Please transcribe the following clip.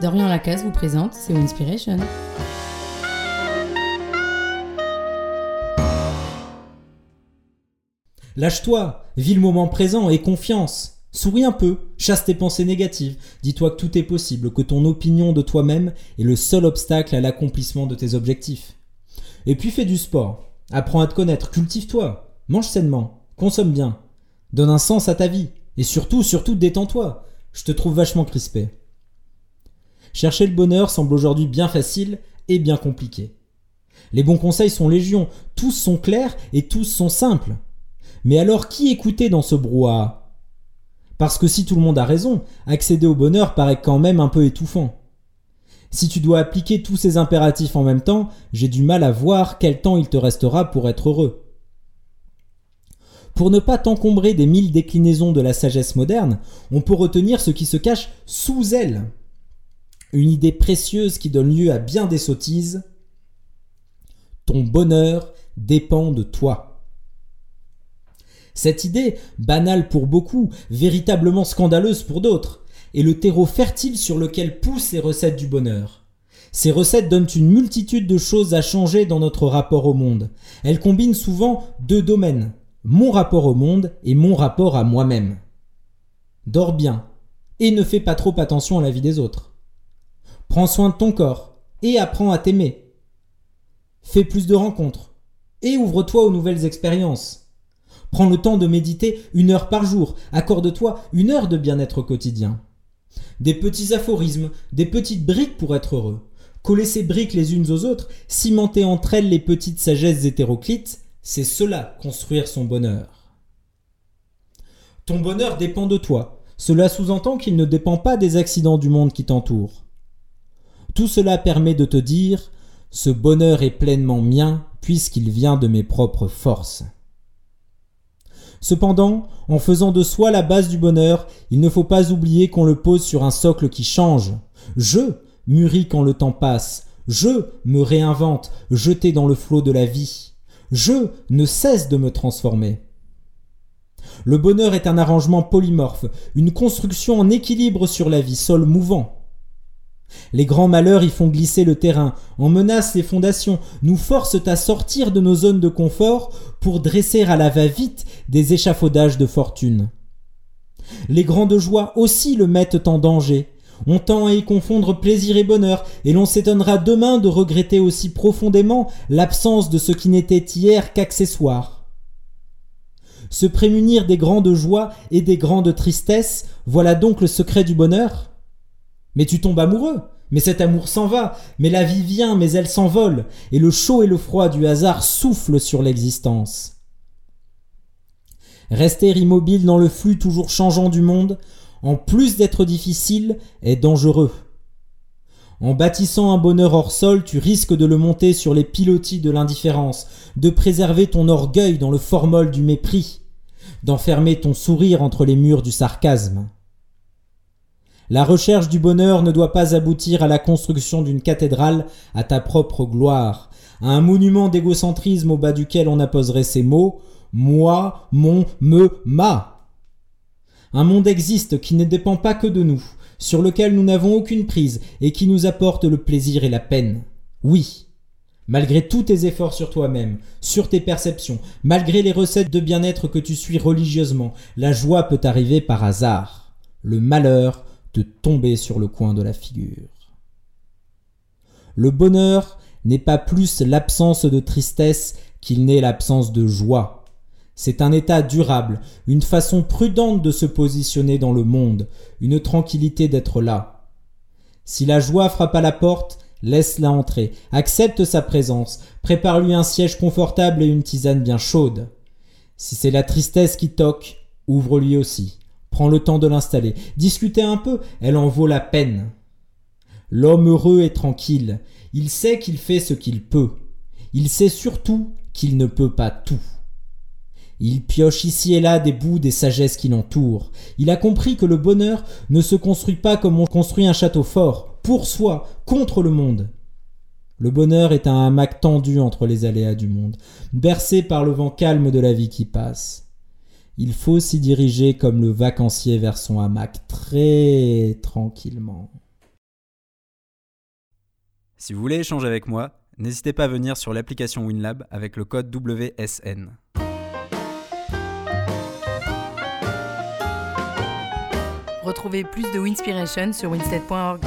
Dorian Lacasse vous présente C'est Inspiration. Lâche-toi, vis le moment présent et confiance. Souris un peu, chasse tes pensées négatives. Dis-toi que tout est possible, que ton opinion de toi-même est le seul obstacle à l'accomplissement de tes objectifs. Et puis fais du sport. Apprends à te connaître, cultive-toi. Mange sainement, consomme bien. Donne un sens à ta vie. Et surtout, surtout, détends-toi. Je te trouve vachement crispé. Chercher le bonheur semble aujourd'hui bien facile et bien compliqué. Les bons conseils sont légion, tous sont clairs et tous sont simples. Mais alors qui écouter dans ce brouhaha? Parce que si tout le monde a raison, accéder au bonheur paraît quand même un peu étouffant. Si tu dois appliquer tous ces impératifs en même temps, j'ai du mal à voir quel temps il te restera pour être heureux. Pour ne pas t'encombrer des mille déclinaisons de la sagesse moderne, on peut retenir ce qui se cache sous elle. Une idée précieuse qui donne lieu à bien des sottises. Ton bonheur dépend de toi. Cette idée, banale pour beaucoup, véritablement scandaleuse pour d'autres, est le terreau fertile sur lequel poussent les recettes du bonheur. Ces recettes donnent une multitude de choses à changer dans notre rapport au monde. Elles combinent souvent deux domaines, mon rapport au monde et mon rapport à moi-même. Dors bien et ne fais pas trop attention à la vie des autres. Prends soin de ton corps et apprends à t'aimer. Fais plus de rencontres et ouvre-toi aux nouvelles expériences. Prends le temps de méditer une heure par jour, accorde-toi une heure de bien-être quotidien. Des petits aphorismes, des petites briques pour être heureux. Coller ces briques les unes aux autres, cimenter entre elles les petites sagesses hétéroclites, c'est cela construire son bonheur. Ton bonheur dépend de toi. Cela sous-entend qu'il ne dépend pas des accidents du monde qui t'entoure. Tout cela permet de te dire ce bonheur est pleinement mien puisqu'il vient de mes propres forces. Cependant, en faisant de soi la base du bonheur, il ne faut pas oublier qu'on le pose sur un socle qui change. Je mûris quand le temps passe, je me réinvente, jeté dans le flot de la vie. Je ne cesse de me transformer. Le bonheur est un arrangement polymorphe, une construction en équilibre sur la vie, sol mouvant. Les grands malheurs y font glisser le terrain, en menacent les fondations, nous forcent à sortir de nos zones de confort pour dresser à la va-vite des échafaudages de fortune. Les grandes joies aussi le mettent en danger. On tend à y confondre plaisir et bonheur, et l'on s'étonnera demain de regretter aussi profondément l'absence de ce qui n'était hier qu'accessoire. Se prémunir des grandes joies et des grandes tristesses, voilà donc le secret du bonheur mais tu tombes amoureux. Mais cet amour s'en va, mais la vie vient, mais elle s'envole, et le chaud et le froid du hasard soufflent sur l'existence. Rester immobile dans le flux toujours changeant du monde, en plus d'être difficile, est dangereux. En bâtissant un bonheur hors sol, tu risques de le monter sur les pilotis de l'indifférence, de préserver ton orgueil dans le formol du mépris, d'enfermer ton sourire entre les murs du sarcasme. La recherche du bonheur ne doit pas aboutir à la construction d'une cathédrale à ta propre gloire, à un monument d'égocentrisme au bas duquel on apposerait ces mots moi, mon, me, ma. Un monde existe qui ne dépend pas que de nous, sur lequel nous n'avons aucune prise et qui nous apporte le plaisir et la peine. Oui. Malgré tous tes efforts sur toi-même, sur tes perceptions, malgré les recettes de bien-être que tu suis religieusement, la joie peut arriver par hasard. Le malheur tomber sur le coin de la figure. Le bonheur n'est pas plus l'absence de tristesse qu'il n'est l'absence de joie. C'est un état durable, une façon prudente de se positionner dans le monde, une tranquillité d'être là. Si la joie frappe à la porte, laisse-la entrer, accepte sa présence, prépare-lui un siège confortable et une tisane bien chaude. Si c'est la tristesse qui toque, ouvre-lui aussi. Prends le temps de l'installer. Discutez un peu, elle en vaut la peine. L'homme heureux est tranquille. Il sait qu'il fait ce qu'il peut. Il sait surtout qu'il ne peut pas tout. Il pioche ici et là des bouts des sagesses qui l'entourent. Il a compris que le bonheur ne se construit pas comme on construit un château fort, pour soi, contre le monde. Le bonheur est un hamac tendu entre les aléas du monde, bercé par le vent calme de la vie qui passe. Il faut s'y diriger comme le vacancier vers son hamac très tranquillement. Si vous voulez échanger avec moi, n'hésitez pas à venir sur l'application WinLab avec le code WSN. Retrouvez plus de Winspiration sur winstead.org.